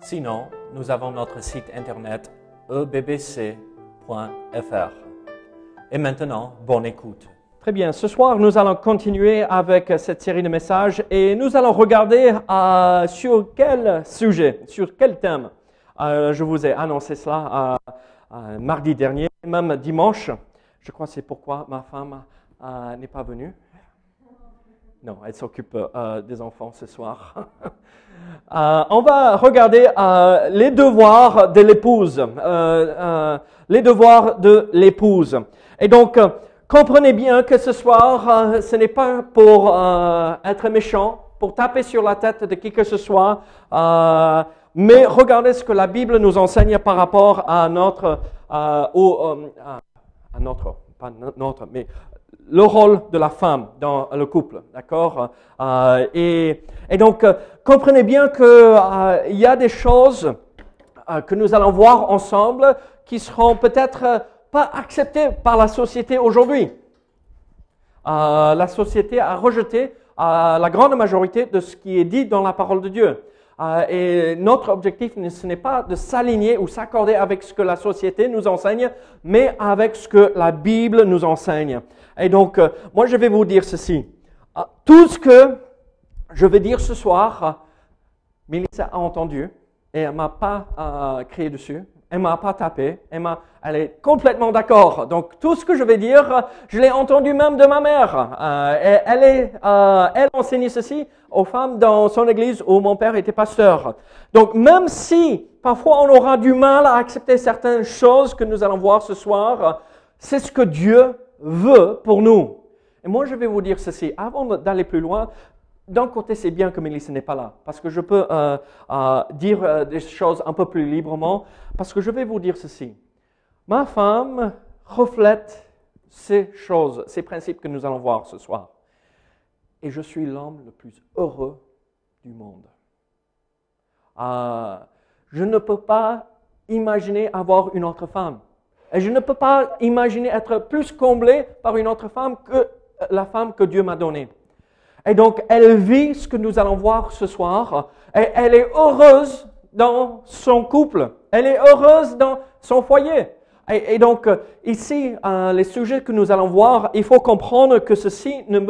Sinon, nous avons notre site internet ebbc.fr. Et maintenant, bonne écoute. Très bien, ce soir nous allons continuer avec cette série de messages et nous allons regarder euh, sur quel sujet, sur quel thème. Euh, je vous ai annoncé cela euh, mardi dernier, même dimanche. Je crois que c'est pourquoi ma femme n'est pas venue. Non, elle s'occupe euh, des enfants ce soir. Euh, on va regarder euh, les devoirs de l'épouse. Les devoirs de l'épouse. Et donc, comprenez bien que ce soir, ce n'est pas pour être méchant, pour taper sur la tête de qui que ce soit, mais regardez ce que la Bible nous enseigne par rapport à notre, à- notre, pas no- notre, mais le rôle de la femme dans le couple, d'accord? Euh, et, donc, euh, comprenez bien qu'il y a des choses euh, que nous allons voir ensemble qui seront peut-être euh, pas acceptées par la société aujourd'hui. Euh, la société a rejeté euh, la grande majorité de ce qui est dit dans la parole de Dieu. Euh, et notre objectif, ce n'est pas de s'aligner ou s'accorder avec ce que la société nous enseigne, mais avec ce que la Bible nous enseigne. Et donc, euh, moi, je vais vous dire ceci. Euh, tout ce que je vais dire ce soir, euh, Mélissa a entendu et elle m'a pas euh, crié dessus. Elle m'a pas tapé. Elle, elle est complètement d'accord. Donc tout ce que je vais dire, je l'ai entendu même de ma mère. Euh, et elle, est, euh, elle enseignait ceci aux femmes dans son église où mon père était pasteur. Donc même si parfois on aura du mal à accepter certaines choses que nous allons voir ce soir, c'est ce que Dieu veut pour nous. Et moi je vais vous dire ceci. Avant d'aller plus loin, d'un côté, c'est bien que Mélissa n'est pas là, parce que je peux euh, euh, dire euh, des choses un peu plus librement, parce que je vais vous dire ceci. Ma femme reflète ces choses, ces principes que nous allons voir ce soir. Et je suis l'homme le plus heureux du monde. Je ne peux pas imaginer avoir une autre femme. Et je ne peux pas imaginer être plus comblé par une autre femme que la femme que Dieu m'a donnée. Et donc, elle vit ce que nous allons voir ce soir. Et elle est heureuse dans son couple. Elle est heureuse dans son foyer. Et, donc, euh, ici, euh, les sujets que nous allons voir, il faut comprendre que ceci ne,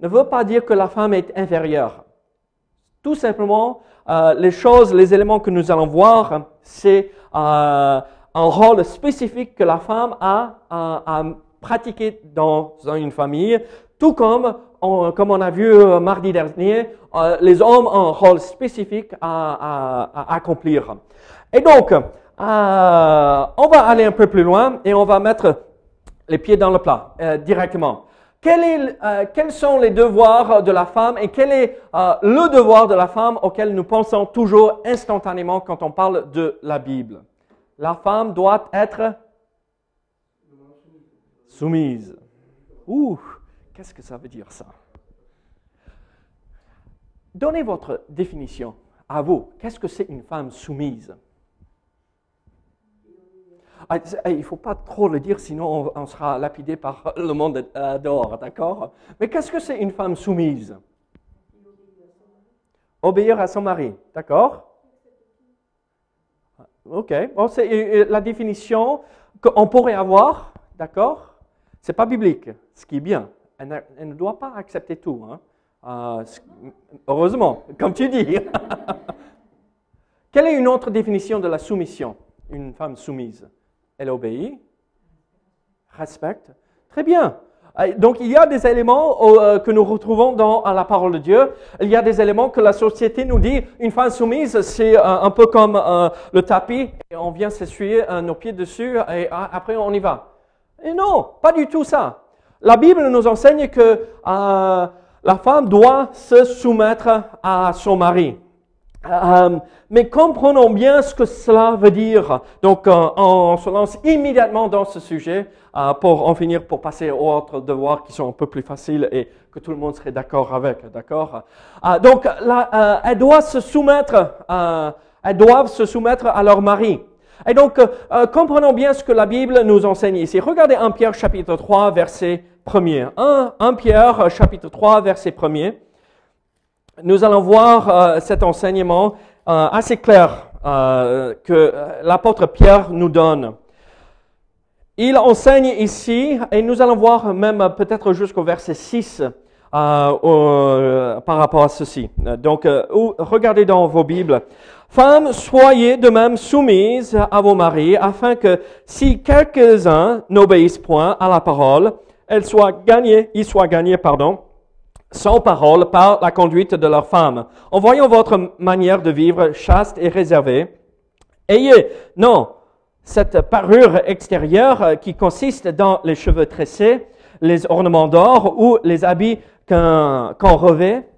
veut pas dire que la femme est inférieure. Tout simplement, euh, les choses, les éléments que nous allons voir, c'est euh, un rôle spécifique que la femme a à, pratiquer dans une famille, tout comme, on, comme on a vu euh, mardi dernier, euh, les hommes ont un rôle spécifique à, accomplir. Et donc, euh, on va aller un peu plus loin et on va mettre les pieds dans le plat directement. Quels sont les devoirs de la femme et quel est le devoir de la femme auquel nous pensons toujours instantanément quand on parle de la Bible? La femme doit être soumise. Ouh, qu'est-ce que ça veut dire ça? Donnez votre définition à vous. Qu'est-ce que c'est une femme soumise? Ah, c'est- Il ne faut pas trop le dire, sinon on, on sera lapidé par le monde euh, dehors, d'accord? Mais qu'est-ce que c'est une femme soumise? Obéir à son mari, d'accord? Ok, c'est euh, euh, la définition qu'on pourrait avoir, d'accord? C'est pas biblique, ce qui est bien. Elle, ne doit pas accepter tout, hein. Euh, ce- heureusement, comme tu dis. Quelle est une autre définition de la soumission? Une femme soumise Elle obéit, respecte. Très bien. Euh, Donc il y a des éléments euh, que nous retrouvons dans la parole de Dieu. Il y a des éléments que la société nous dit. Une femme soumise, c'est euh, un peu comme le tapis. Et on vient s'essuyer nos pieds dessus et euh, après on y va. Et non, pas du tout ça. La Bible nous enseigne que la femme doit se soumettre à son mari. Euh, mais comprenons bien ce que cela veut dire. Donc, euh, on se lance immédiatement dans ce sujet euh, pour en finir, pour passer aux autres devoirs qui sont un peu plus faciles et que tout le monde serait d'accord avec. D'accord? Donc, là, elles doivent se soumettre. elles doivent se soumettre à leur mari. Et donc, comprenons bien ce que la Bible nous enseigne ici. Regardez 1 Pierre chapitre 3, verset 1er. 1, 1 Pierre chapitre 3, verset 1er nous allons voir euh, cet enseignement euh, assez clair euh, que l'apôtre Pierre nous donne. Il enseigne ici, et nous allons voir même peut-être jusqu'au verset 6 par rapport à ceci. Donc, regardez dans vos Bibles. Femmes, soyez de même soumises à vos maris, afin que si quelques-uns n'obéissent point à la parole, elles soient gagnées, ils soient gagnés, pardon, sans parole par la conduite de leurs femmes, en voyant votre manière de vivre chaste et réservée. Ayez, non, cette parure extérieure qui consiste dans les cheveux tressés, les ornements d'or ou les habits qu'on revêt,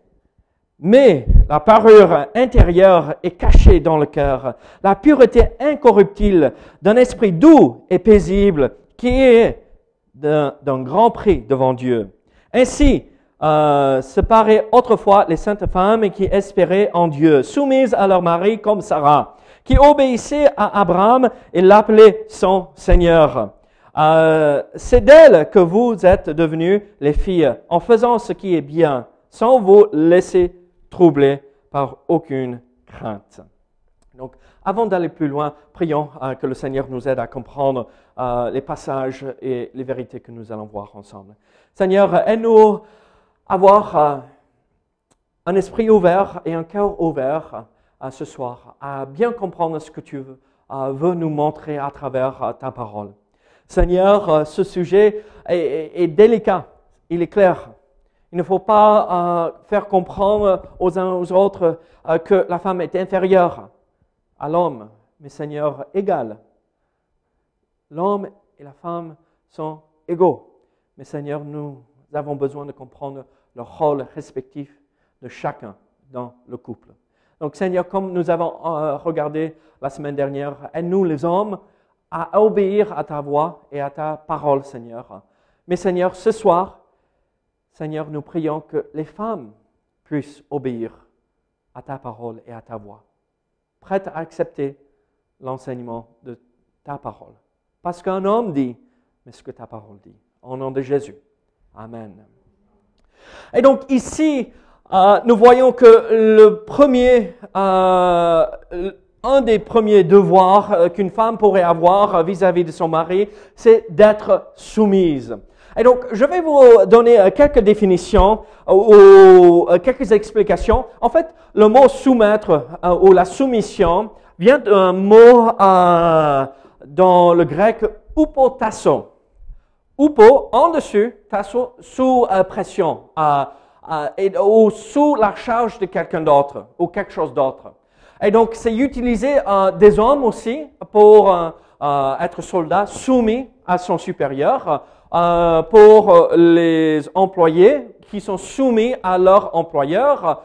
mais la parure intérieure est cachée dans le cœur, la pureté incorruptible d'un esprit doux et paisible qui est d'un grand prix devant Dieu. Ainsi, euh, autrefois les saintes femmes qui espéraient en Dieu, soumises à leur mari comme Sarah, qui obéissaient à Abraham et l'appelaient son Seigneur. Euh, c'est d'elle que vous êtes devenues les filles, en faisant ce qui est bien, sans vous laisser troubler par aucune crainte. Donc, avant d'aller plus loin, prions euh, que le Seigneur nous aide à comprendre les passages et les vérités que nous allons voir ensemble. Seigneur, aide-nous avoir euh, un esprit ouvert et un cœur ouvert euh, ce soir, à bien comprendre ce que tu veux, euh, veux nous montrer à travers ta parole. Seigneur, ce sujet est, délicat, il est clair. Il ne faut pas faire comprendre aux uns aux autres que la femme est inférieure à l'homme, mais Seigneur, égal. L'homme et la femme sont égaux. Mais Seigneur, nous avons besoin de comprendre le rôle respectif de chacun dans le couple. Donc Seigneur, comme nous avons euh, regardé la semaine dernière, aide-nous les hommes à obéir à ta voix et à ta parole, Seigneur. Mais Seigneur, ce soir, Seigneur, nous prions que les femmes puissent obéir à ta parole et à ta voix, prêtes à accepter l'enseignement de ta parole. Parce qu'un homme dit, mais ce que ta parole dit. Au nom de Jésus. Amen. Et donc ici, euh, nous voyons que le premier, euh, un des premiers devoirs euh, qu'une femme pourrait avoir vis-à-vis de son mari, c'est d'être soumise. Et donc, je vais vous donner quelques définitions ou quelques explications. En fait, le mot soumettre ou la soumission vient d'un mot dans le grec upotasso. Upo, en dessus, tasso, sous euh, pression, euh, euh, ou sous la charge de quelqu'un d'autre, ou quelque chose d'autre. Et donc, c'est utilisé des hommes aussi pour être soldats soumis à son supérieur, pour les employés qui sont soumis à leur employeur.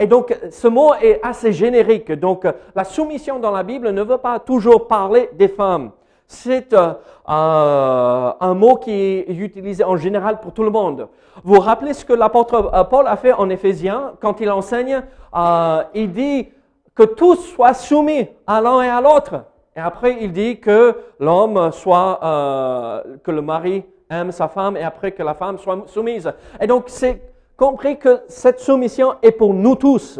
et donc, ce mot est assez générique. Donc, la soumission dans la Bible ne veut pas toujours parler des femmes. C'est euh, un mot qui est utilisé en général pour tout le monde. Vous vous rappelez ce que l'apôtre euh, Paul a fait en Éphésiens quand il enseigne euh, Il dit que tous soient soumis à l'un et à l'autre. Et après, il dit que l'homme soit, que le mari aime sa femme et après que la femme soit soumise. Et donc, c'est compris que cette soumission est pour nous tous.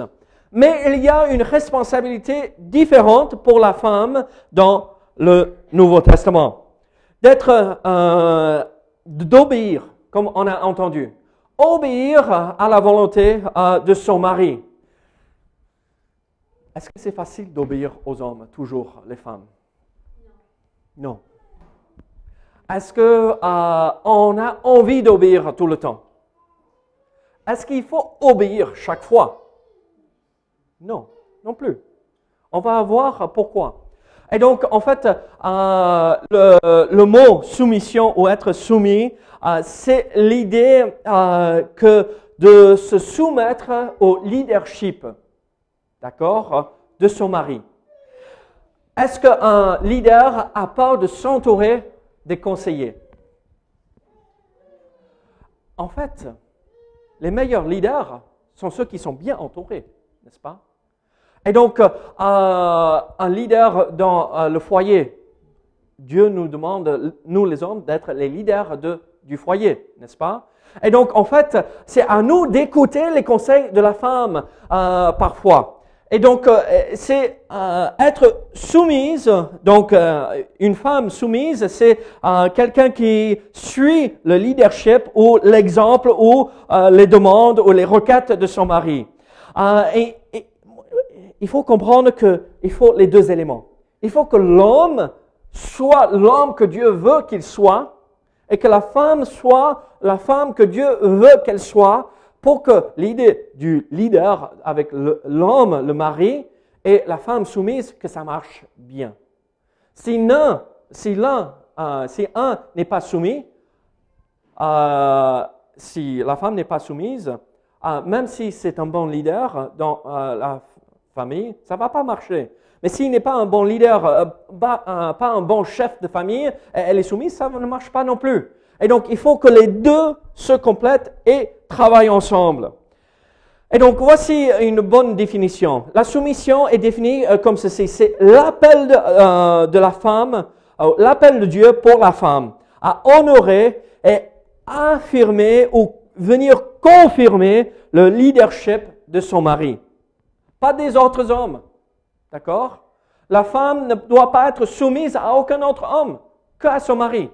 Mais il y a une responsabilité différente pour la femme dans le Nouveau Testament. D'être, euh, d'obéir, comme on a entendu. Obéir à la volonté euh, de son mari. Est-ce que c'est facile d'obéir aux hommes, toujours, les femmes? Non. Est-ce qu'on euh, a envie d'obéir tout le temps? Est-ce qu'il faut obéir chaque fois? Non, non plus. On va voir pourquoi. Et donc, en fait, euh, le, mot soumission ou être soumis, euh, c'est l'idée euh, que de se soumettre au leadership. d'accord, de son mari. Est-ce qu'un leader a peur de s'entourer des conseillers? En fait, les meilleurs leaders sont ceux qui sont bien entourés, n'est-ce pas? Et donc, euh, un leader dans euh, le foyer, Dieu nous demande, nous les hommes, d'être les leaders de, du foyer, n'est-ce pas? Et donc, en fait, c'est à nous d'écouter les conseils de la femme euh, parfois. Et donc, euh, c'est euh, être soumise. Donc, euh, une femme soumise, c'est quelqu'un qui suit le leadership ou l'exemple ou les demandes ou les requêtes de son mari. Et, il faut comprendre qu'il faut les deux éléments. Il faut que l'homme soit l'homme que Dieu veut qu'il soit et que la femme soit la femme que Dieu veut qu'elle soit pour que l'idée du leader avec l'homme, le mari, et la femme soumise, que ça marche bien. Si l'un, si euh, un n'est pas soumis, euh, si la femme n'est pas soumise, euh, même si c'est un bon leader dans la ça va pas marcher. Mais s'il n'est pas un bon leader, pas, pas, un bon chef de famille, elle est soumise, ça ne marche pas non plus. Et donc, il faut que les deux se complètent et travaillent ensemble. Et donc, voici une bonne définition. La soumission est définie euh, comme ceci. C'est l'appel de, euh, la femme, euh, l'appel de Dieu pour la femme à honorer et affirmer ou venir confirmer le leadership de son mari. Pas des autres hommes. D'accord? La femme ne doit pas être soumise à aucun autre homme qu'à son mari.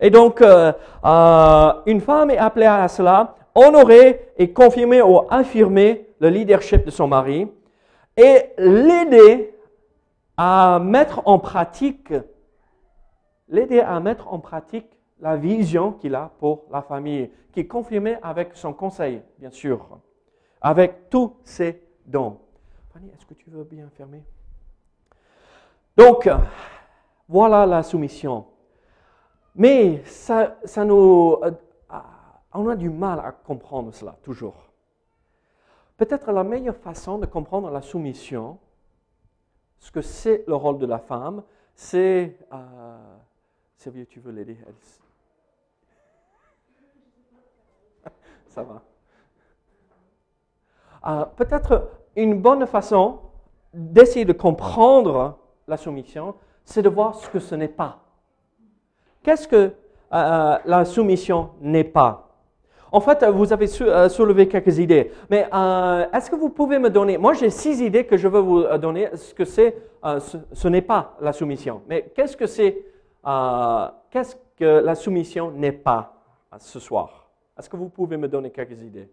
Et donc, euh, euh, une femme est appelée à cela, honorer et confirmer ou affirmer le leadership de son mari et l'aider à mettre en pratique, l'aider à mettre en pratique la vision qu'il a pour la famille, qui est confirmée avec son conseil, bien sûr, avec tous ses dons. Est-ce que tu veux bien fermer? Donc, voilà la soumission. Mais ça, ça nous, euh, on a du mal à comprendre cela, toujours. Peut-être la meilleure façon de comprendre la soumission, ce que c'est le rôle de la femme, c'est... Euh, tu veux l'aider? Ça va. Euh, peut-être une bonne façon d'essayer de comprendre la soumission, c'est de voir ce que ce n'est pas. Qu'est-ce que euh, euh, la soumission n'est pas? En fait, vous avez euh, soulevé quelques idées, mais est-ce que vous pouvez me donner Moi, j'ai six idées que je veux vous donner. Ce que c'est, ce, n'est pas la soumission. Mais qu'est-ce que c'est Qu'est-ce que la soumission n'est pas ce soir? Est-ce que vous pouvez me donner quelques idées?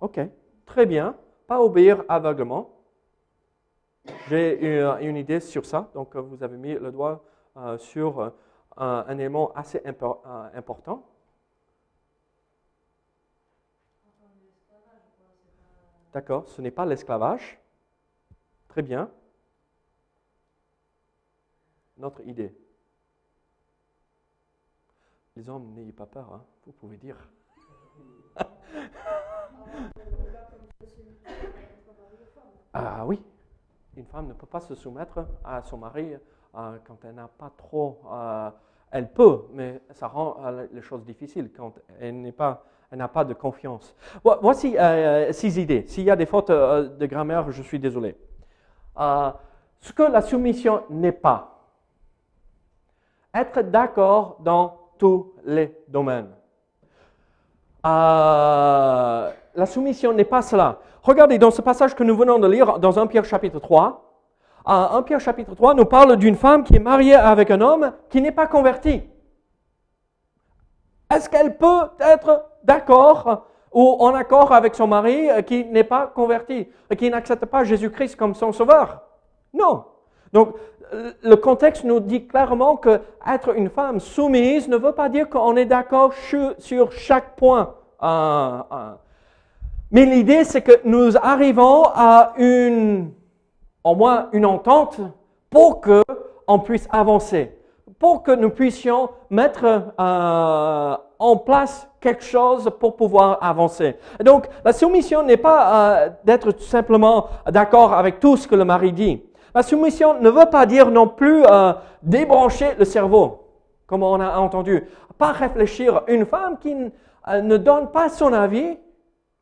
Ok, très bien. Pas obéir aveuglement. J'ai une, idée sur ça, donc vous avez mis le doigt euh, sur euh, un, élément assez euh, important. D'accord, ce n'est pas l'esclavage. Très bien. Notre idée. Les hommes, n'ayez pas peur, hein, vous pouvez dire. Ah oui, une femme ne peut pas se soumettre à son mari euh, quand elle n'a pas trop, euh, elle peut, mais ça rend euh, les choses difficiles quand elle n'est pas, elle n'a pas de confiance. Voici six idées. S'il y a des fautes de grammaire, je suis désolé. ce que la soumission n'est pas, être d'accord dans tous les domaines. La soumission n'est pas cela. Regardez dans ce passage que nous venons de lire dans 1 Pierre chapitre 3, 1 Pierre chapitre 3 nous parle d'une femme qui est mariée avec un homme qui n'est pas converti. Est-ce qu'elle peut être d'accord ou en accord avec son mari qui n'est pas converti, qui n'accepte pas Jésus-Christ comme son sauveur? Non. Donc, le contexte nous dit clairement que être une femme soumise ne veut pas dire qu'on est d'accord sur chaque point. Mais l'idée, c'est que nous arrivons à une au moins une entente pour que on puisse avancer, pour que nous puissions mettre euh, en place quelque chose pour pouvoir avancer. donc, la soumission n'est pas euh, d'être tout simplement d'accord avec tout ce que le mari dit. La soumission ne veut pas dire non plus euh, débrancher le cerveau, comme on a entendu. Pas réfléchir. Une femme qui euh, ne donne pas son avis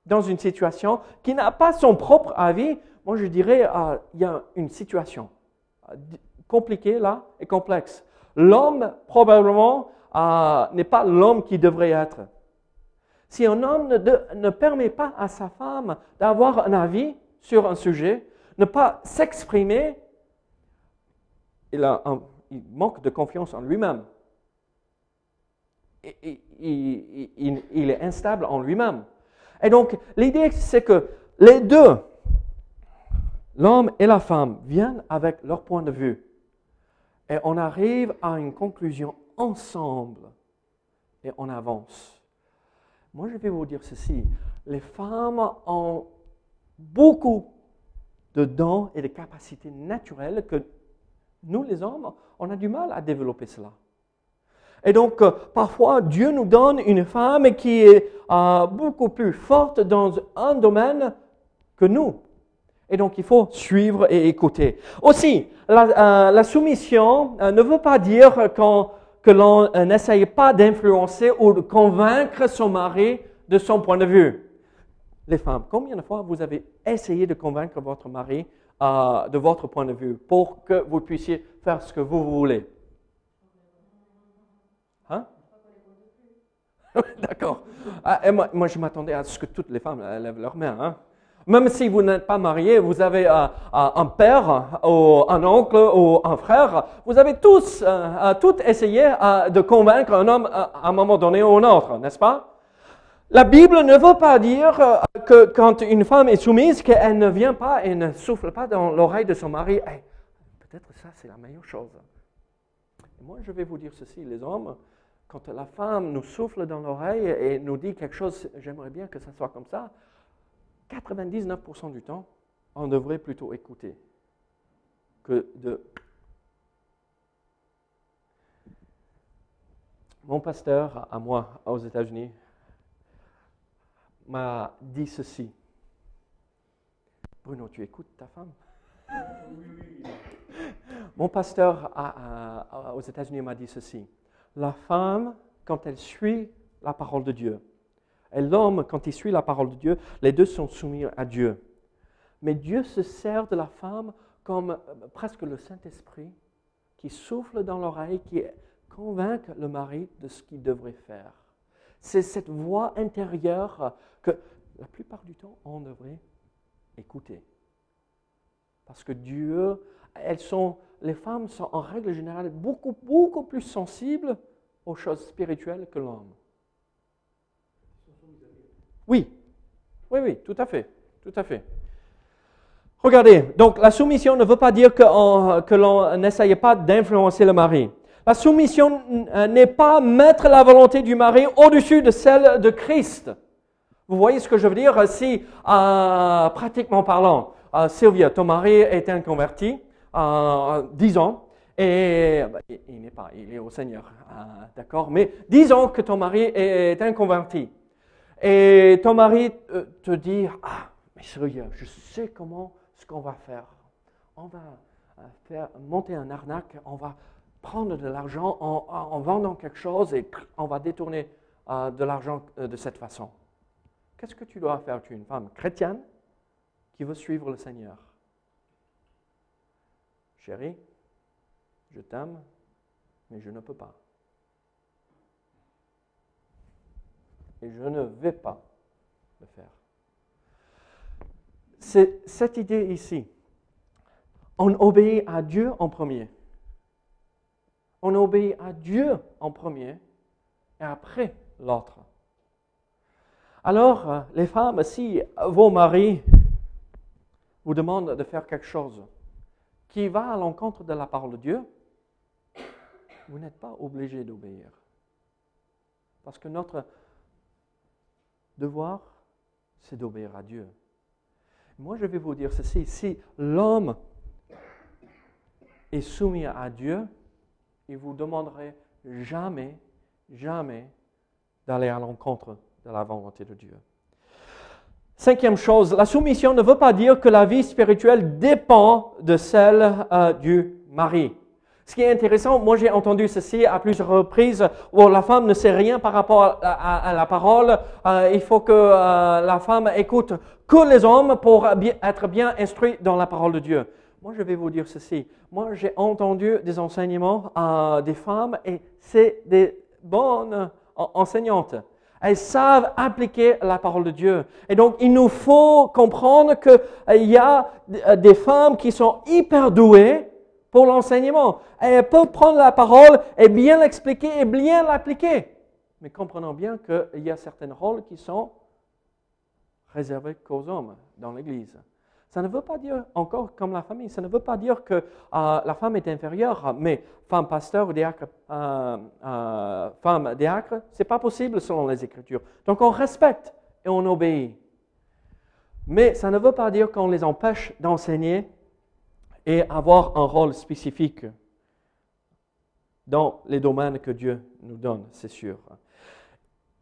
dans une situation, qui n'a pas son propre avis, moi je dirais, il y a une situation compliquée là et complexe. L'homme, probablement, n'est pas l'homme qui devrait être. Si un homme ne, permet pas à sa femme d'avoir un avis sur un sujet, ne pas s'exprimer, il, manque de confiance en lui-même. il, est instable en lui-même. Et donc, l'idée, c'est que les deux, l'homme et la femme, viennent avec leur point de vue. Et on arrive à une conclusion ensemble et on avance. Moi, je vais vous dire ceci. Les femmes ont beaucoup de dons et de capacités naturelles que nous, les hommes, on a du mal à développer cela. Et donc, euh, parfois, Dieu nous donne une femme qui est euh, beaucoup plus forte dans un domaine que nous. Et donc, il faut suivre et écouter. Aussi, la, euh, soumission ne veut pas dire que l'on n'essaye pas d'influencer ou de convaincre son mari de son point de vue. Les femmes, combien de fois vous avez essayé de convaincre votre mari euh, de votre point de vue pour que vous puissiez faire ce que vous voulez? Hein? D'accord. Ah, moi, je m'attendais à ce que toutes les femmes lèvent leurs mains. Hein même si vous n'êtes pas marié, vous avez euh, euh, un père, ou un oncle, ou un frère, vous avez tous, euh, tout essayé de convaincre un homme à un moment donné ou un autre, n'est-ce pas? La Bible ne veut pas dire que quand une femme est soumise, qu'elle ne vient pas et ne souffle pas dans l'oreille de son mari. Peut-être ça, c'est la meilleure chose. moi, je vais vous dire ceci, les hommes, quand la femme nous souffle dans l'oreille et nous dit quelque chose, j'aimerais bien que ça soit comme ça, 99% du temps, on devrait plutôt écouter que de... Mon pasteur à moi aux États-Unis m'a dit ceci. Bruno, tu écoutes ta femme? Mon pasteur aux États-Unis m'a dit ceci. La femme, quand elle suit la parole de Dieu, et l'homme, quand il suit la parole de Dieu, les deux sont soumis à Dieu. Mais Dieu se sert de la femme comme euh, presque le Saint-Esprit qui souffle dans l'oreille, qui convainc le mari de ce qu'il devrait faire. C'est cette voix intérieure que la plupart du temps, on devrait écouter. Parce que Dieu, elles sont, les femmes sont en règle générale beaucoup, beaucoup plus sensibles aux choses spirituelles que l'homme. Oui, oui, oui, tout à fait, tout à fait. Regardez, donc la soumission ne veut pas dire que, l'on n'essaye pas d'influencer le mari. La soumission euh, n'est pas mettre la volonté du mari au-dessus de celle de Christ. Vous voyez ce que je veux dire? Si, euh, pratiquement parlant, euh, Sylvia, ton mari est un converti, disons, et bah, il n'est pas, il est au Seigneur, d'accord? Mais disons que ton mari est un converti. Et ton mari euh, te dit, ah, mais sérieux, je sais comment ce qu'on va faire. On va euh, faire monter un arnaque, on va prendre de l'argent en, vendant quelque chose et on va détourner euh, de l'argent de cette façon. Qu'est-ce que tu dois faire? Tu es une femme chrétienne qui veut suivre le Seigneur. Chérie, je t'aime, mais je ne peux pas. et je ne vais pas le faire. C'est cette idée ici. On obéit à Dieu en premier. On obéit à Dieu en premier et après l'autre. Alors, les femmes, si vos maris vous demandent de faire quelque chose qui va à l'encontre de la parole de Dieu, vous n'êtes pas obligé d'obéir. Parce que notre devoir, c'est d'obéir à Dieu. Moi, je vais vous dire ceci, si l'homme est soumis à Dieu, il vous demanderait jamais, jamais d'aller à l'encontre de la volonté de Dieu. Cinquième chose, la soumission ne veut pas dire que la vie spirituelle dépend de celle euh, du mari. Ce qui est intéressant, moi j'ai entendu ceci à plusieurs reprises, où la femme ne sait rien par rapport à, la parole. Euh, il faut que euh, la femme écoute que les hommes pour être bien instruit dans la parole de Dieu. Moi je vais vous dire ceci. Moi j'ai entendu des enseignements des femmes et c'est des bonnes enseignantes. Elles savent appliquer la parole de Dieu. Et donc, il nous faut comprendre qu'il euh, y a euh, des femmes qui sont hyper douées pour l'enseignement. Elles peuvent prendre la parole et bien l'expliquer et bien l'appliquer. Mais comprenons bien qu'il y a certains rôles qui sont réservés qu'aux hommes dans l'Église. Ça ne veut pas dire, encore comme la famille, ça ne veut pas dire que euh, la femme est inférieure, mais femme pasteur ou diacre, euh, euh, femme diacre, ce n'est pas possible selon les Écritures. Donc on respecte et on obéit. Mais ça ne veut pas dire qu'on les empêche d'enseigner et avoir un rôle spécifique dans les domaines que Dieu nous donne, c'est sûr.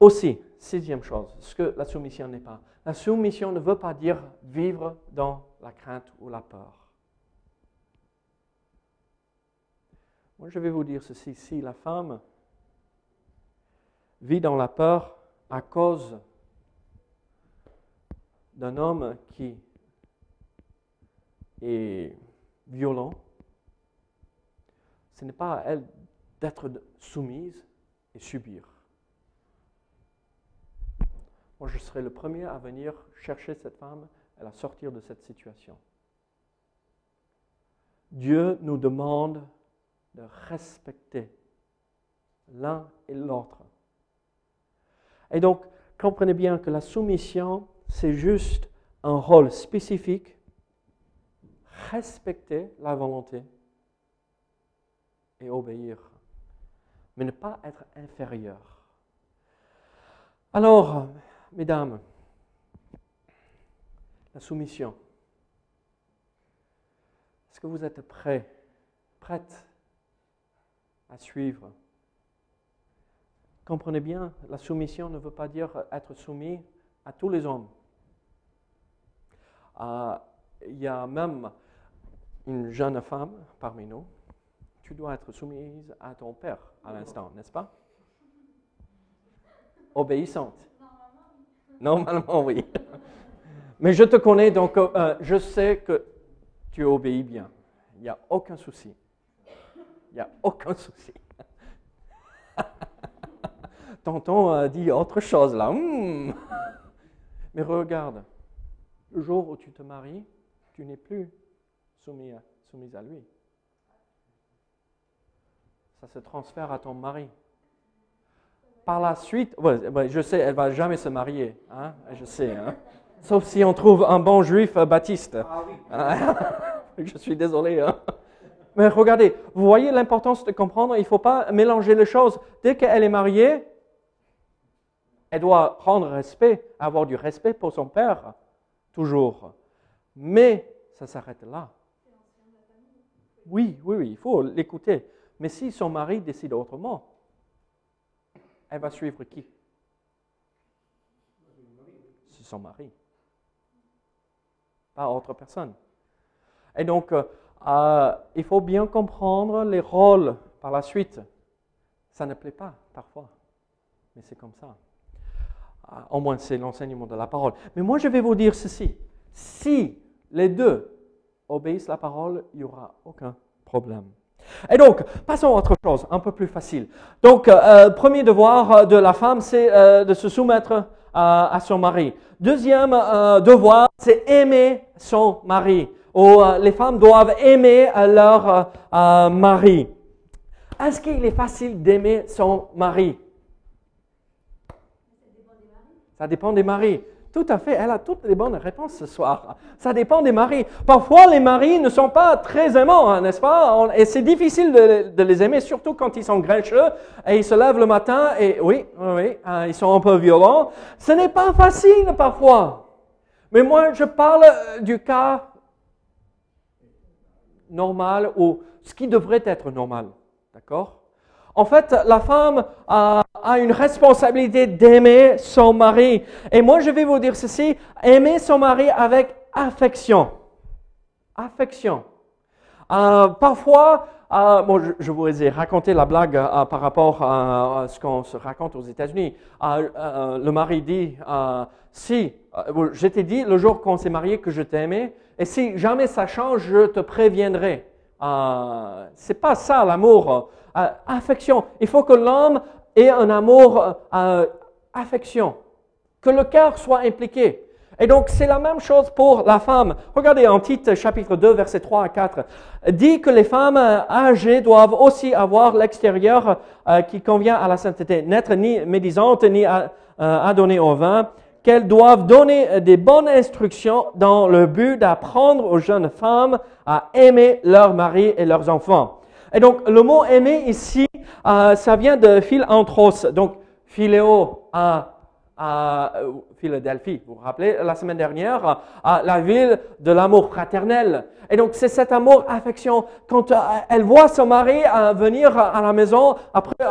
Aussi, sixième chose, ce que la soumission n'est pas. La soumission ne veut pas dire vivre dans la crainte ou la peur. Moi, je vais vous dire ceci. Si la femme vit dans la peur à cause d'un homme qui est violent, ce n'est pas à elle d'être soumise et subir. Moi, je serai le premier à venir chercher cette femme et la sortir de cette situation. Dieu nous demande de respecter l'un et l'autre. Et donc, comprenez bien que la soumission, c'est juste un rôle spécifique, respecter la volonté et obéir, mais ne pas être inférieur. Alors, mesdames, la soumission. Est-ce que vous êtes prêts, prêtes à suivre? Comprenez bien, la soumission ne veut pas dire être soumis à tous les hommes. Ah, il y a même une jeune femme parmi nous. Tu dois être soumise à ton père à l'instant, n'est-ce pas? Obéissante. Normalement, oui. Mais je te connais, donc euh, je sais que tu obéis bien. Il n'y a aucun souci. Il n'y a aucun souci. Tonton a dit autre chose là. Hmm. Mais regarde, le jour où tu te maries, tu n'es plus soumis à, soumise à lui. Ça se transfère à ton mari par la suite, je sais, elle va jamais se marier, hein, je sais, hein. sauf si on trouve un bon juif euh, baptiste. Ah je suis désolé. Hein. Mais regardez, vous voyez l'importance de comprendre, il ne faut pas mélanger les choses. Dès qu'elle est mariée, elle doit rendre respect, avoir du respect pour son père, toujours. Mais ça s'arrête là. Oui, oui, oui, il faut l'écouter. Mais si son mari décide autrement, elle va suivre qui? Son mari. Pas autre personne. Et donc, euh, euh, il faut bien comprendre les rôles par la suite. Ça ne plaît pas parfois, mais c'est comme ça. Euh, au moins, c'est l'enseignement de la parole. Mais moi, je vais vous dire ceci. Si les deux obéissent la parole, il n'y aura aucun problème. Et donc, passons à autre chose, un peu plus facile. Donc, euh, premier devoir de la femme, c'est euh, de se soumettre à son mari. Deuxième euh, devoir, c'est aimer son mari. Les femmes doivent aimer leur mari. Est-ce qu'il est facile d'aimer son mari? Ça dépend des maris. Tout à fait, elle a toutes les bonnes réponses ce soir. Ça dépend des maris. Parfois, les maris ne sont pas très aimants, hein, n'est-ce pas? Et c'est difficile de, les aimer, surtout quand ils sont grincheux et ils se lèvent le matin et oui, oui, hein, ils sont un peu violents. Ce n'est pas facile parfois. Mais moi, je parle euh, du cas normal ou ce qui devrait être normal. D'accord? En fait, la femme a, a une responsabilité d'aimer son mari. Et moi, je vais vous dire ceci, aimer son mari avec affection. Affection. Euh, parfois, euh, je, vous ai raconté la blague euh, par rapport à, ce qu'on se raconte aux États-Unis. le mari dit, si, je t'ai dit le jour qu'on s'est marié que je t'aimais, et si jamais ça change, je te préviendrai. Euh, c'est pas ça l'amour. affection. Il faut que l'homme ait un amour affection. Que le cœur soit impliqué. Et donc, c'est la même chose pour la femme. Regardez en Tite, chapitre 2, versets 3 à 4. Dit que les femmes âgées doivent aussi avoir l'extérieur euh, qui convient à la sainteté, n'être ni médisantes, ni à, euh, donner au vin, qu'elles doivent donner des bonnes instructions dans le but d'apprendre aux jeunes femmes à aimer leur mari et leurs enfants. Et donc, le mot aimer ici, euh, ça vient de philanthros. Donc, philéo, à euh, Philadelphie, vous vous rappelez, la semaine dernière, à la ville de l'amour fraternel. Et donc, c'est cet amour, affection. Quand euh, elle voit son mari venir à la maison après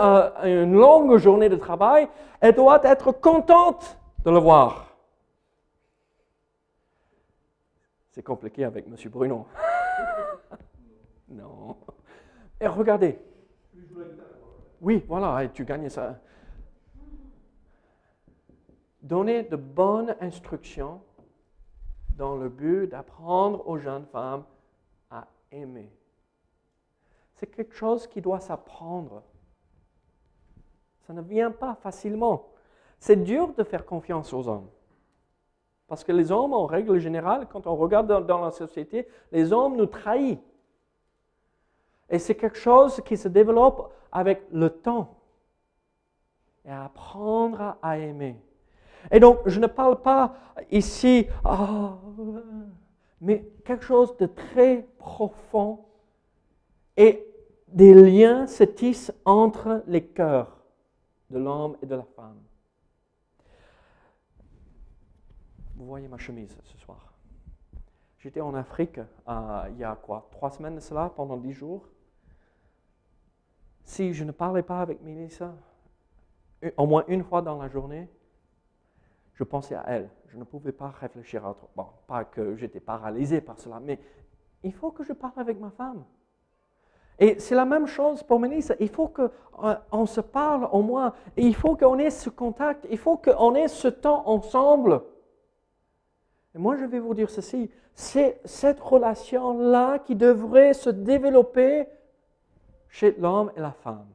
une longue journée de travail, elle doit être contente de le voir. C'est compliqué avec M. Bruno. non. Et regardez. Oui, voilà, tu gagnes ça donner de bonnes instructions dans le but d'apprendre aux jeunes femmes à aimer. C'est quelque chose qui doit s'apprendre. Ça ne vient pas facilement. C'est dur de faire confiance aux hommes. Parce que les hommes, en règle générale, quand on regarde dans, la société, les hommes nous trahissent. Et c'est quelque chose qui se développe avec le temps. Et apprendre à aimer. Et donc, je ne parle pas ici, ah, mais quelque chose de très profond et des liens se tissent entre les cœurs de l'homme et de la femme. Vous voyez ma chemise ce soir. J'étais en Afrique euh, il y a quoi Trois semaines de cela, pendant dix jours. Si je ne parlais pas avec Mélissa, au moins une fois dans la journée, je pensais à elle. Je ne pouvais pas réfléchir à autre. Bon, pas que j'étais paralysé par cela, mais il faut que je parle avec ma femme. Et c'est la même chose pour Mélissa. Il faut qu'on euh, se parle au moins. Il faut qu'on ait ce contact. Il faut qu'on ait ce temps ensemble. Et moi, je vais vous dire ceci. C'est cette relation-là qui devrait se développer chez l'homme et la femme.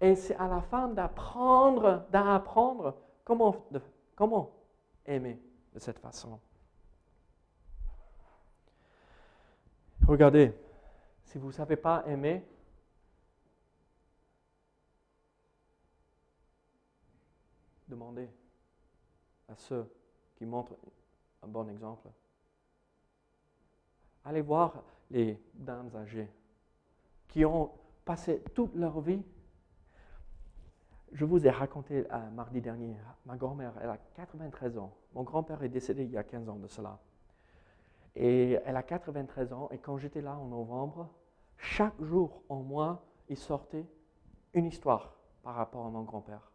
Et c'est à la femme d'apprendre, d'apprendre Comment, comment aimer de cette façon Regardez, si vous ne savez pas aimer, demandez à ceux qui montrent un bon exemple. Allez voir les dames âgées qui ont passé toute leur vie je vous ai raconté euh, mardi dernier, ma grand-mère, elle a 93 ans. Mon grand-père est décédé il y a 15 ans de cela. Et elle a 93 ans, et quand j'étais là en novembre, chaque jour au moins, il sortait une histoire par rapport à mon grand-père.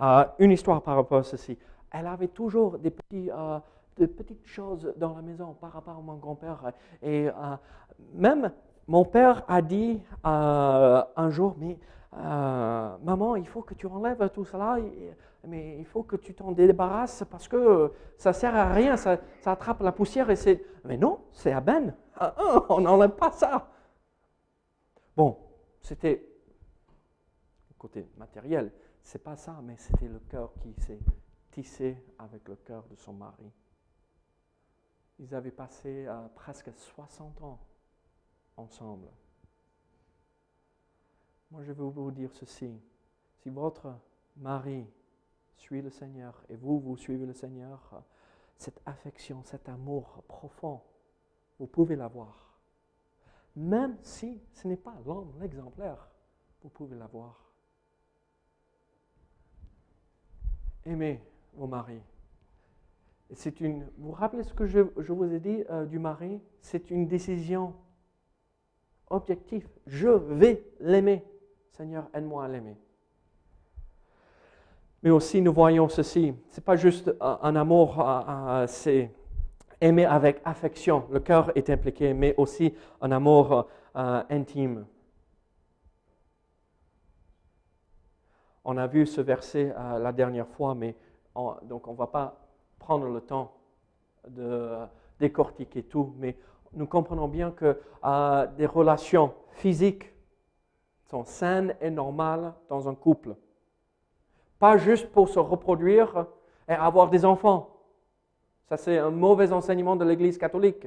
Euh, une histoire par rapport à ceci. Elle avait toujours des, euh, petites choses dans la maison par rapport à mon grand-père. Et même mon père a dit un jour, mais euh, maman, il faut que tu enlèves tout cela, mais il faut que tu t'en débarrasses parce que ça sert à rien, ça, attrape la poussière et c'est. Mais non, c'est à ben. Ah, ah, on n'enlève pas ça. Bon, c'était côté matériel, c'est pas ça, mais c'était le cœur qui s'est tissé avec le cœur de son mari. Ils avaient passé euh, presque 60 ans Moi, je veux vous dire ceci. Si votre mari suit le Seigneur et vous, vous suivez le Seigneur, cette affection, cet amour profond, vous pouvez l'avoir. Même si ce n'est pas l'homme, l'exemplaire, vous pouvez l'avoir. Aimez vos maris. Une, vous vous rappelez ce que je, vous ai dit euh, du mari? C'est une décision objective. Je vais l'aimer. Seigneur, aide-moi à l'aimer. Mais aussi, nous voyons ceci. Ce n'est pas juste un, amour, c'est aimer avec affection. Le cœur est impliqué, mais aussi un amour euh, intime. On a vu ce verset euh, la dernière fois, mais on- donc on ne va pas prendre le temps de décortiquer tout, mais nous comprenons bien que euh, des relations physiques sont saines et normales dans un couple. Pas juste pour se reproduire et avoir des enfants. Ça, c'est un mauvais enseignement de l'Église catholique.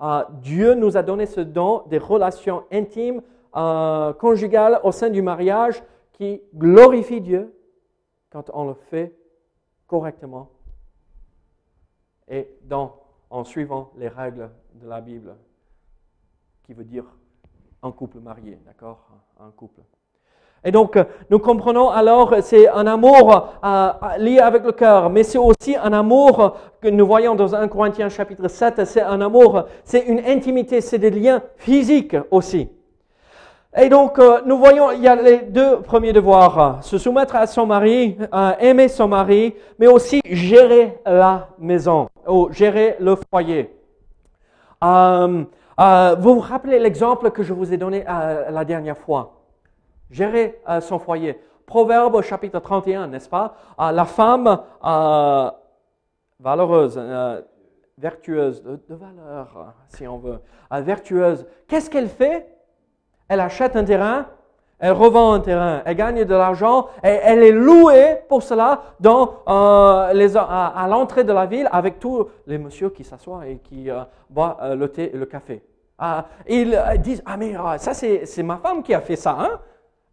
Euh, Dieu nous a donné ce don des relations intimes, euh, conjugales au sein du mariage qui glorifie Dieu quand on le fait correctement et en suivant les règles de la Bible, qui veut dire un couple marié, d'accord? Un couple. Et donc, euh, nous comprenons alors, c'est un amour euh, lié avec le cœur, mais c'est aussi un amour que nous voyons dans 1 Corinthiens chapitre 7, c'est un amour, c'est une intimité, c'est des liens physiques aussi. Et donc, euh, nous voyons, il y a les deux premiers devoirs, euh, se soumettre à son mari, euh, aimer son mari, mais aussi gérer la maison, ou gérer le foyer. Euh, euh, vous vous rappelez l'exemple que je vous ai donné euh, la dernière fois? Gérer son foyer. Proverbe chapitre 31, n'est-ce pas? La femme valeureuse, vertueuse, de, valeur, si on veut, vertueuse, qu'est-ce qu'elle fait? Elle achète un terrain, elle revend un terrain, elle gagne de l'argent et elle est louée pour cela dans, euh, les, à, à l'entrée de la ville avec tous les messieurs qui s'assoient et qui euh, boivent euh, le thé et le café. Ah, ils euh, disent, ah mais euh, ça c'est, c'est ma femme qui a fait ça. Hein?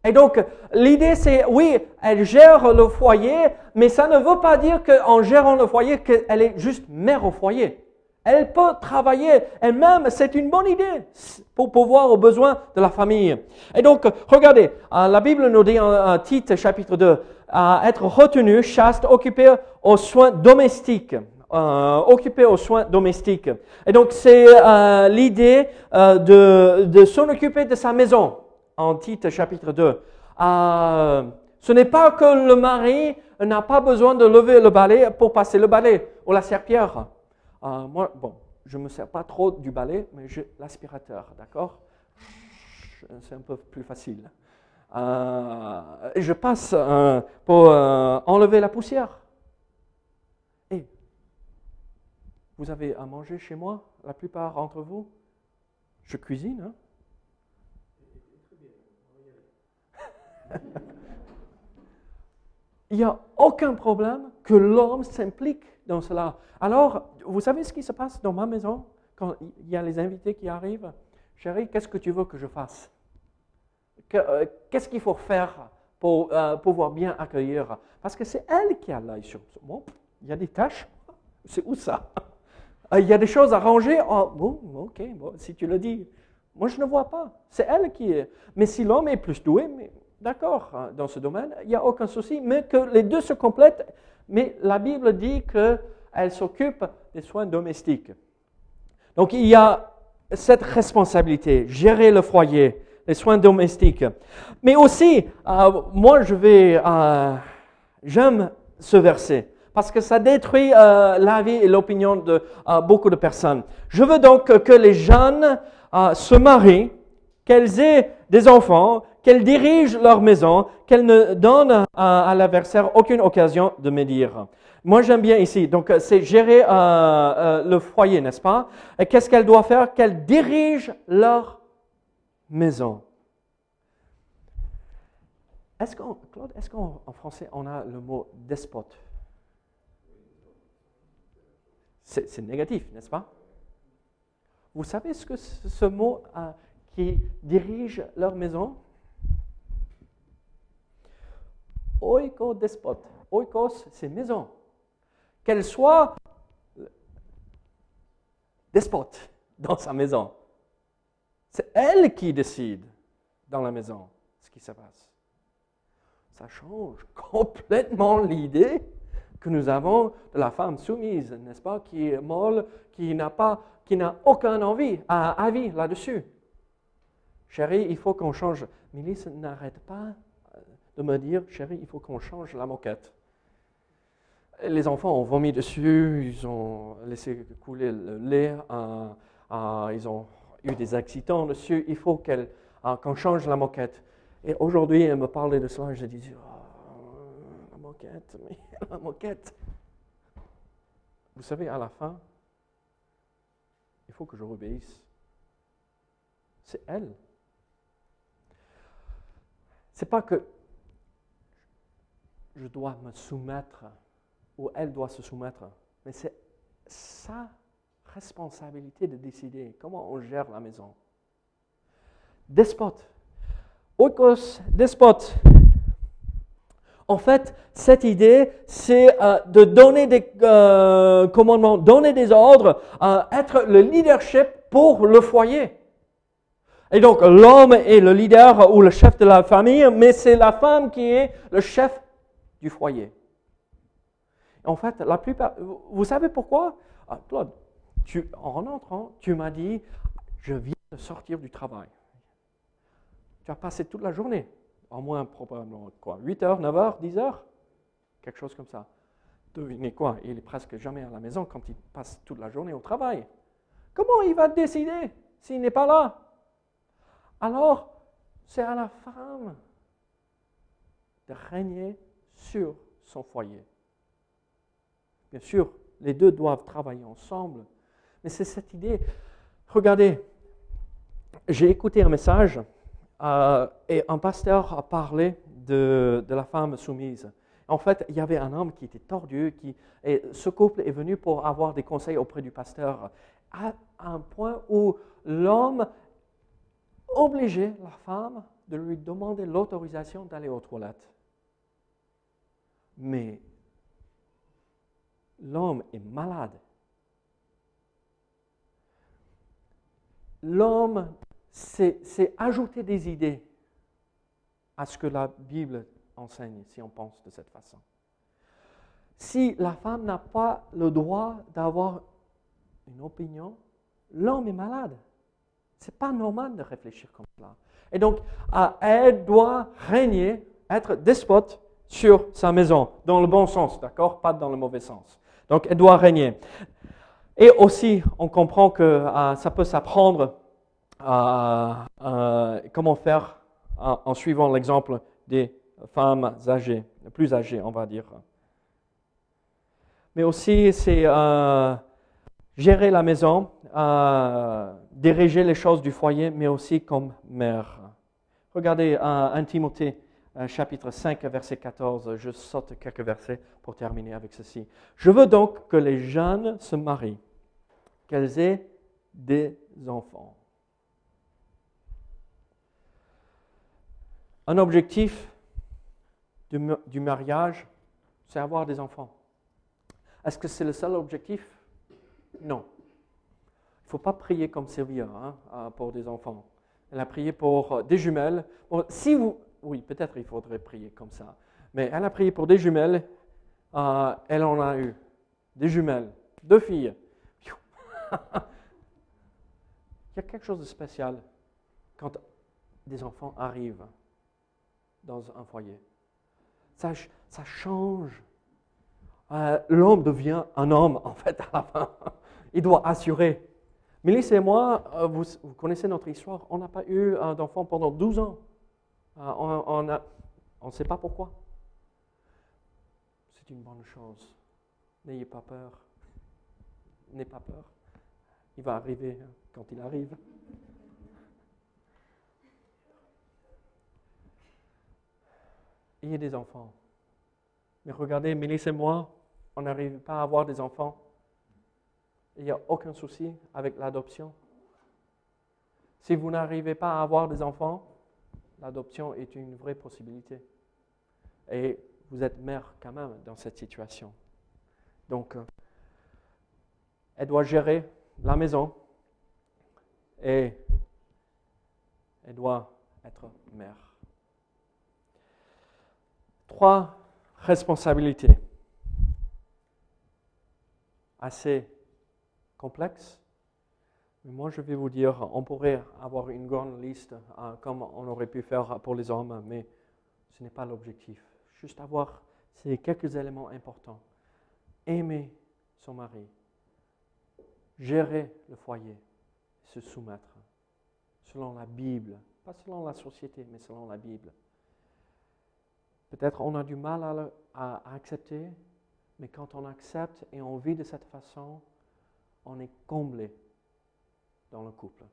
Et donc l'idée c'est, oui, elle gère le foyer, mais ça ne veut pas dire qu'en gérant le foyer, qu'elle est juste mère au foyer. Elle peut travailler elle-même, c'est une bonne idée pour pouvoir aux besoins de la famille. Et donc, regardez, euh, la Bible nous dit en, Tite chapitre 2, à être retenu, chaste, occupé aux soins domestiques. Euh, occupé aux soins domestiques. Et donc, c'est euh, l'idée euh, de, de s'en occuper de sa maison, en Tite chapitre 2. Euh, ce n'est pas que le mari n'a pas besoin de lever le balai pour passer le balai ou la serpillère. Euh, moi, bon, je ne me sers pas trop du balai, mais j'ai l'aspirateur, d'accord? C'est un peu plus facile. Euh, et je passe euh, pour enlever la poussière. Et vous avez à manger chez moi, la plupart d'entre vous? Je cuisine, hein? Il n'y a aucun problème que l'homme s'implique dans cela. Alors, vous savez ce qui se passe dans ma maison quand il y a les invités qui arrivent? Chérie, qu'est-ce que tu veux que je fasse? Euh, Qu'est-ce qu'il faut faire pour euh, pouvoir bien accueillir? Parce que c'est elle qui a l'œil sur moi. Il y a des tâches. C'est où ça? Euh, Il y a des choses à ranger. Oh, bon, ok, si tu le dis. Moi, je ne vois pas. C'est elle qui est. Mais si l'homme est plus doué, d'accord, hein, dans ce domaine, il n'y a aucun souci. Mais que les deux se complètent. Mais la Bible dit qu'elle s'occupe des soins domestiques. Donc, il y a cette responsabilité, gérer le foyer, les soins domestiques. Mais aussi, euh, moi, je vais, euh, j'aime ce verset parce que ça détruit euh, l'avis et l'opinion de euh, beaucoup de personnes. Je veux donc que les jeunes se marient, qu'elles aient des enfants, qu'elles dirigent leur maison, qu'elles ne donnent à l'adversaire aucune occasion de médire. Moi, j'aime bien ici. Donc, euh, c'est gérer euh, euh, le foyer, n'est-ce pas? Qu'est-ce qu'elle doit faire? Qu'elle dirige leur maison. Est-ce qu'en, Claude, est-ce qu'en en français, on a le mot despote c'est, négatif, n'est-ce pas? Vous savez ce que ce, ce mot euh, qui dirige leur maison Oiko despote. Oikos, c'est maison. Qu'elle soit despote dans sa maison. C'est elle qui décide dans la maison ce qui se passe. Ça change complètement l'idée que nous avons de la femme soumise, n'est-ce pas, qui est molle, qui n'a pas, qui n'a aucun envie, à, avis là-dessus. Chérie, il faut qu'on change. Mélisse, n'arrête pas de me dire, chérie, il faut qu'on change la moquette. Et les enfants ont vomi dessus, ils ont laissé couler le lait, euh, euh, ils ont eu des accidents dessus. Il faut qu'elle, euh, qu'on change la moquette. Et aujourd'hui, elle me parlait de cela je disais, oh, la moquette, mais la moquette. Vous savez, à la fin, il faut que je obéisse. C'est elle. C'est pas que je dois me soumettre ou elle doit se soumettre, mais c'est sa responsabilité de décider comment on gère la maison. Despote. Oikos, despote. En fait, cette idée, c'est euh, de donner des euh, commandements, donner des ordres, euh, être le leadership pour le foyer. Et donc, l'homme est le leader ou le chef de la famille, mais c'est la femme qui est le chef du foyer. En fait, la plupart, vous savez pourquoi? Ah, Claude, tu, en entrant, tu m'as dit, je viens de sortir du travail. Tu as passé toute la journée, au moins probablement quoi, 8 heures, 9 heures, 10 heures, quelque chose comme ça. Devinez quoi, il est presque jamais à la maison quand il passe toute la journée au travail. Comment il va décider s'il n'est pas là? Alors, c'est à la femme de régner sur son foyer. Bien sûr, les deux doivent travailler ensemble, mais c'est cette idée. Regardez, j'ai écouté un message euh, et un pasteur a parlé de, la femme soumise. En fait, il y avait un homme qui était tordu, qui, et ce couple est venu pour avoir des conseils auprès du pasteur, à un point où l'homme obligeait la femme de lui demander l'autorisation d'aller aux toilettes. Mais l'homme est malade. L'homme, c'est ajouter des idées à ce que la Bible enseigne, si on pense de cette façon. Si la femme n'a pas le droit d'avoir une opinion, l'homme est malade. Ce n'est pas normal de réfléchir comme cela. Et donc, elle doit régner, être despote sur sa maison, dans le bon sens, d'accord? Pas dans le mauvais sens. Donc, elle doit régner. Et aussi, on comprend que euh, ça peut s'apprendre euh, euh, comment faire en suivant l'exemple des femmes âgées, plus âgées, on va dire. Mais aussi, c'est gérer la maison, diriger les choses du foyer, mais aussi comme mère. Regardez 1 Timothée chapitre 5, verset 14. Je saute quelques versets pour terminer avec ceci. Je veux donc que les jeunes se marient, qu'elles aient des enfants. Un objectif du, mariage, c'est avoir des enfants. Est-ce que c'est le seul objectif? Non. Il ne faut pas prier comme Sylvia hein, pour des enfants. Elle a prié pour des jumelles. si vous, oui, peut-être il faudrait prier comme ça. Mais elle a prié pour des jumelles. Euh, elle en a eu. Des jumelles. Deux filles. il y a quelque chose de spécial quand des enfants arrivent dans un foyer. Ça, change. Euh, l'homme devient un homme, en fait, à la fin. Il doit assurer. Mélisse et moi, euh, vous, connaissez notre histoire, on n'a pas eu d'enfant pendant 12 ans. Euh, on ne sait pas pourquoi. C'est une bonne chose. N'ayez pas peur. N'ayez pas peur. Il va arriver quand il arrive. Ayez des enfants. Mais regardez, Mélisse et moi, on n'arrive pas à avoir des enfants. Il n'y a aucun souci avec l'adoption. Si vous n'arrivez pas à avoir des enfants, l'adoption est une vraie possibilité. Et vous êtes mère quand même dans cette situation. Donc, euh, elle doit gérer la maison et elle doit être mère. Trois responsabilités assez complexes moi, je vais vous dire, on pourrait avoir une grande liste, euh, comme on aurait pu faire pour les hommes, mais Ce n'est pas l'objectif. Juste avoir ces quelques éléments importants. Aimer son mari, gérer le foyer, se soumettre, selon la Bible, pas selon la société, mais selon la Bible. Peut-être on a du mal à, accepter, mais quand on accepte et on vit de cette façon, on est comblé dans le couple.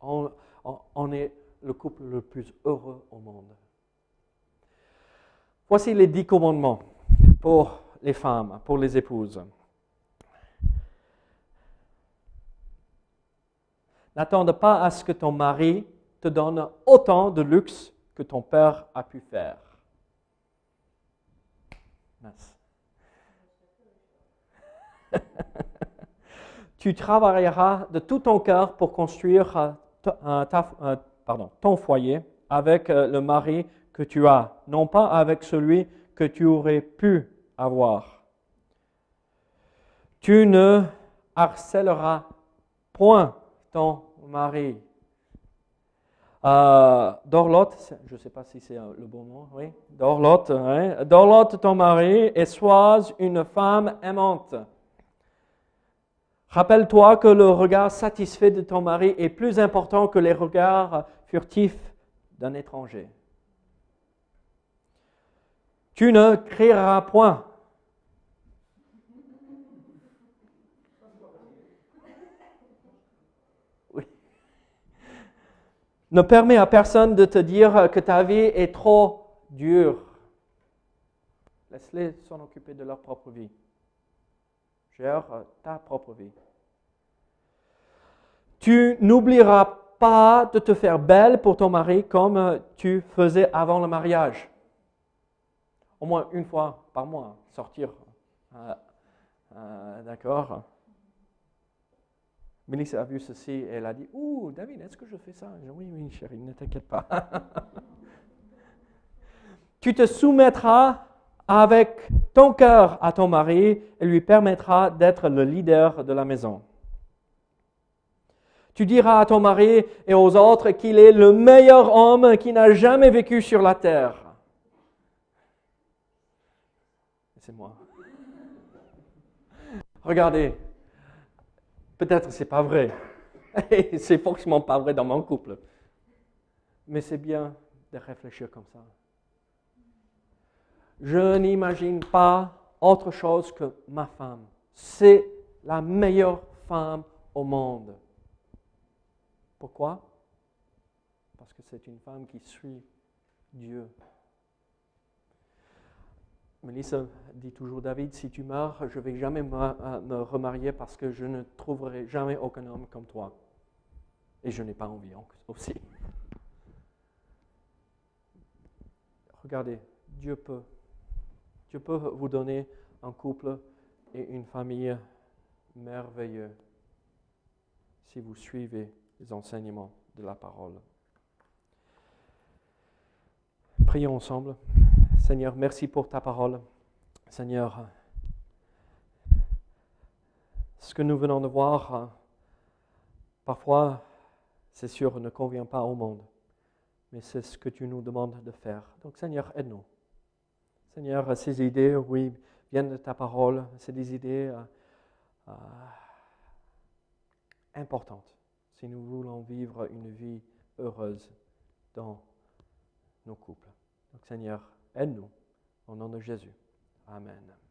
on est le couple le plus heureux au monde. Voici les dix commandements pour les femmes, pour les épouses. N'attende pas à ce que ton mari te donne autant de luxe que ton père a pu faire. tu travailleras de tout ton cœur pour construire euh, euh, euh, ton foyer avec le mari que tu as, non pas avec celui que tu aurais pu avoir. Tu ne harcèleras point ton mari. Dorlote, je ne sais pas si c'est le bon mot, oui. Dorlote, hein? Dorlote ton mari et sois une femme aimante. Rappelle-toi que le regard satisfait de ton mari est plus important que les regards furtifs d'un étranger. Tu ne crieras point ne permet à personne de te dire que ta vie est trop dure. Laisse-les s'en occuper de leur propre vie. Gère ta propre vie. Tu n'oublieras pas de te faire belle pour ton mari comme tu faisais avant le mariage. Au moins une fois par mois, sortir. Euh, euh, d'accord Mélissa a vu ceci et elle a dit Ouh, David, est-ce que je fais ça? Oui, oui, chérie, ne t'inquiète pas. tu te soumettras avec ton cœur à ton mari et lui permettra d'être le leader de la maison. Tu diras à ton mari et aux autres qu'il est le meilleur homme qui n'a jamais vécu sur la terre. C'est moi. Regardez, Peut-être c'est pas vrai. c'est forcément pas vrai dans mon couple. Mais c'est bien de réfléchir comme ça. Je n'imagine pas autre chose que ma femme. C'est la meilleure femme au monde. Pourquoi? Parce que c'est une femme qui suit Dieu. Melissa dit toujours, David, si tu meurs, je ne vais jamais me, me, remarier parce que je ne trouverai jamais aucun homme comme toi. Et je n'ai pas envie aussi. Regardez, Dieu peut. Dieu peut vous donner un couple et une famille merveilleux si vous suivez les enseignements de la parole. Prions ensemble. Seigneur, merci pour ta parole. Seigneur, ce que nous venons de voir, parfois, c'est sûr, ne convient pas au monde, mais c'est ce que tu nous demandes de faire. Donc, Seigneur, aide-nous. Seigneur, ces idées, oui, viennent de ta parole. C'est des idées euh, euh, importantes si nous voulons vivre une vie heureuse dans nos couples. Donc, Seigneur, Aide-nous. Au nom de Jésus. Amen.